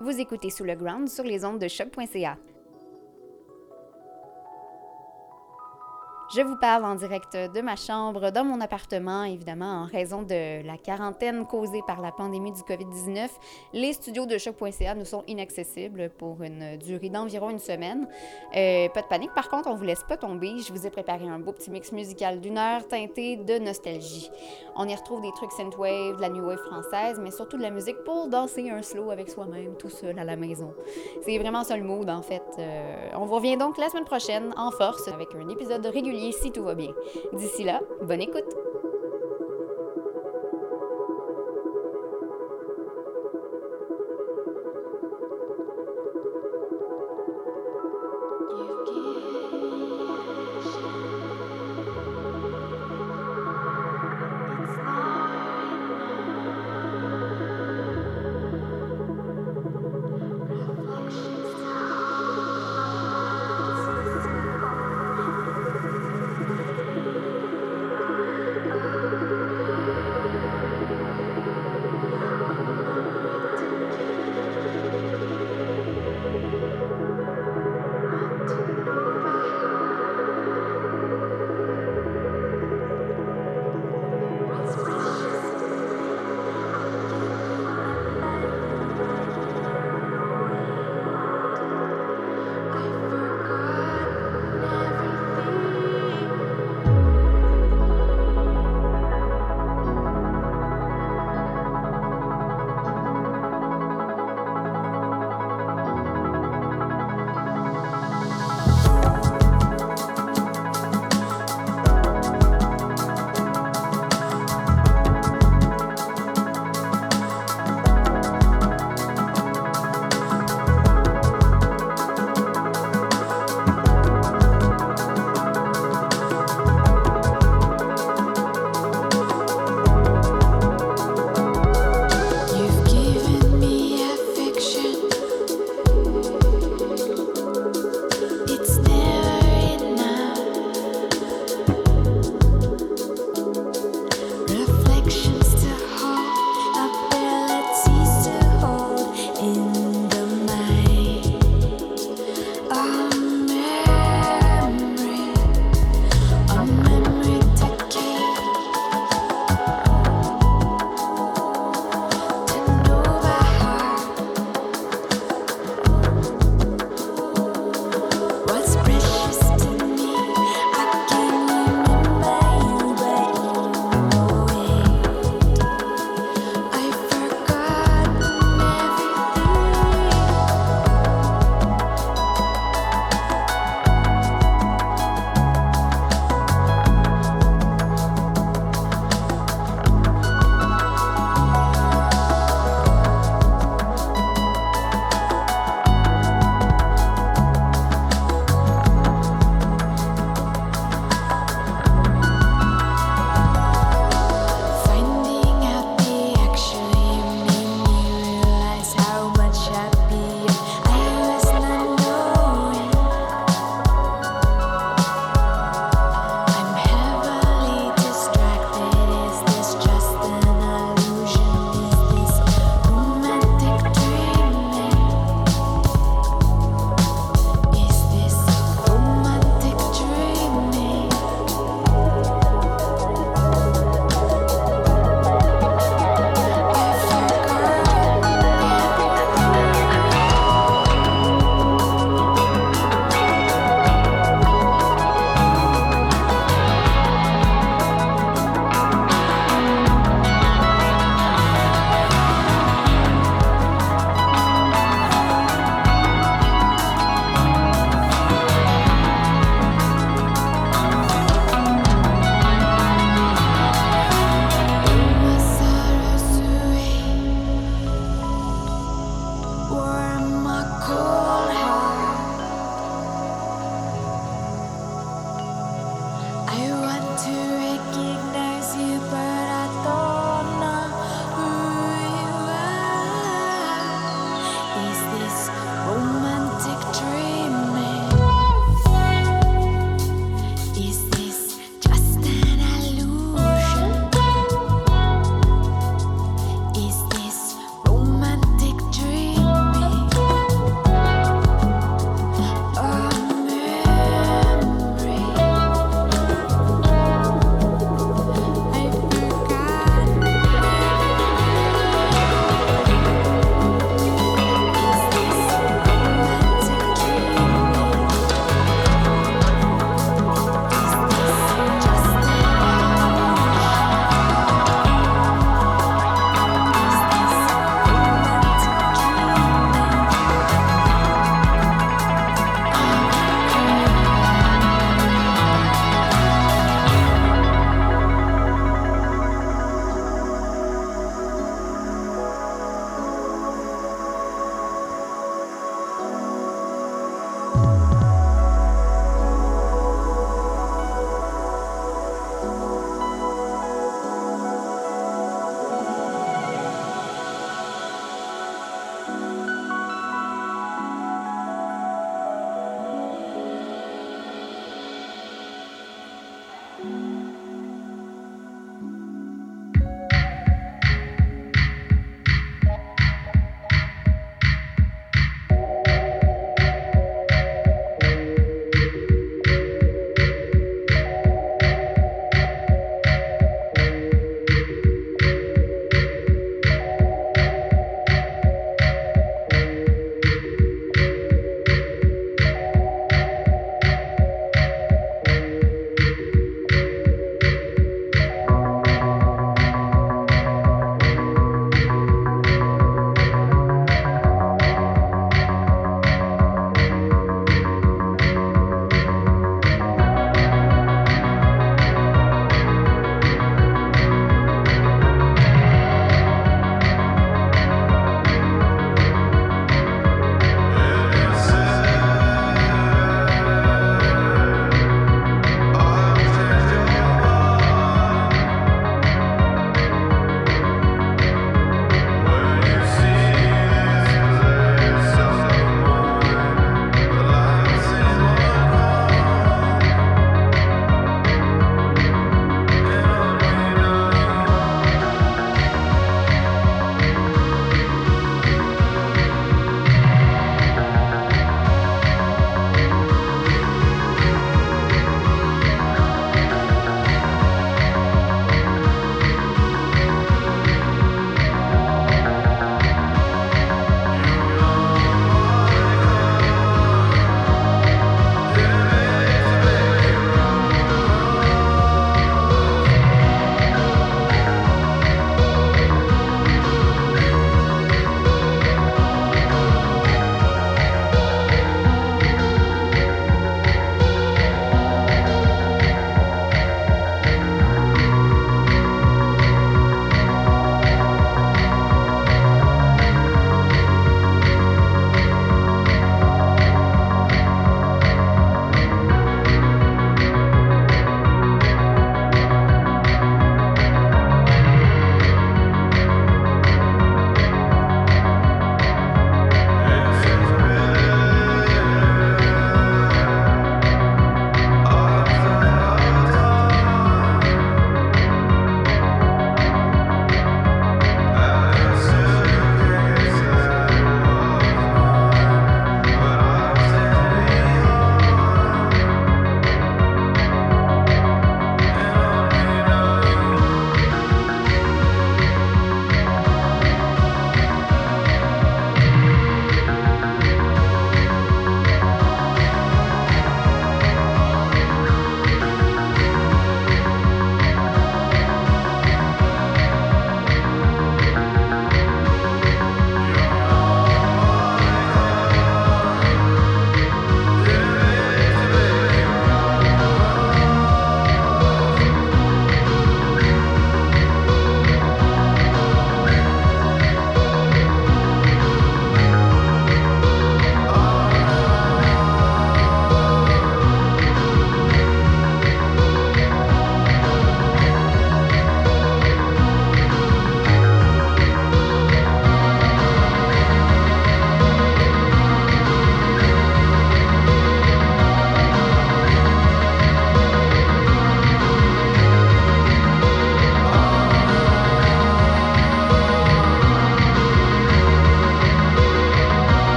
Vous écoutez Sous le Ground sur les ondes de choc.ca. Je vous parle en direct de ma chambre, dans mon appartement, évidemment, en raison de la quarantaine causée par la pandémie du COVID-19. Les studios de choc.ca nous sont inaccessibles pour une durée d'environ une semaine. Euh, pas de panique, par contre, on vous laisse pas tomber. Je vous ai préparé un beau petit mix musical d'une heure teinté de nostalgie. On y retrouve des trucs synthwave, de la new wave française, mais surtout de la musique pour danser un slow avec soi-même, tout seul à la maison. C'est vraiment ça le mood, en fait. Euh, on vous revient donc la semaine prochaine en force avec un épisode régulier si tout va bien. D'ici là, bonne écoute!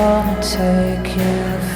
gonna take you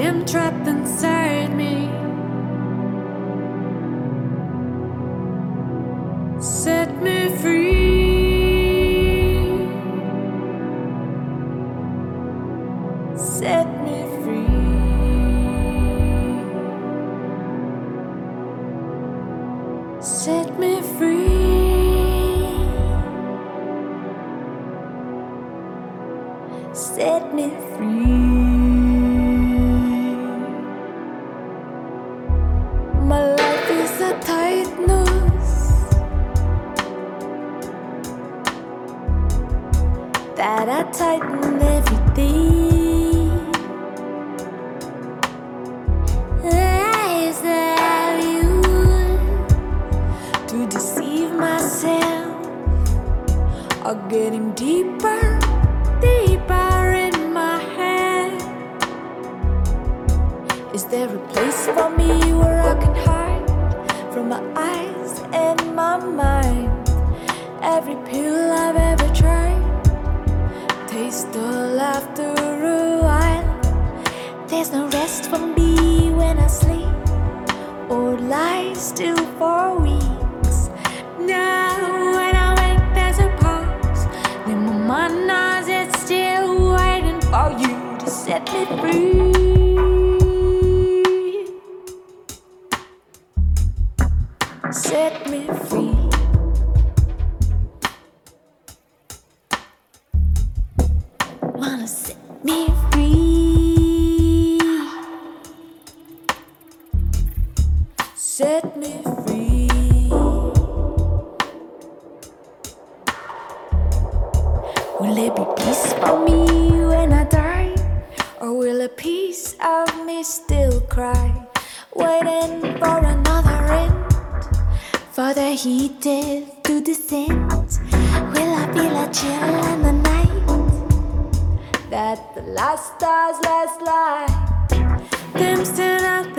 am trapped inside me. set me free. Will there be peace for me when I die? Or will a piece of me still cry? Waiting for another end, for the heat to descend. Will I feel a chill in the night? That the last stars last light dims still nothing.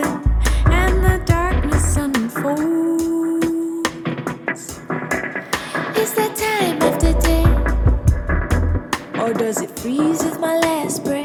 Is that time of the day, or does it freeze with my last breath?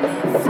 Thank you.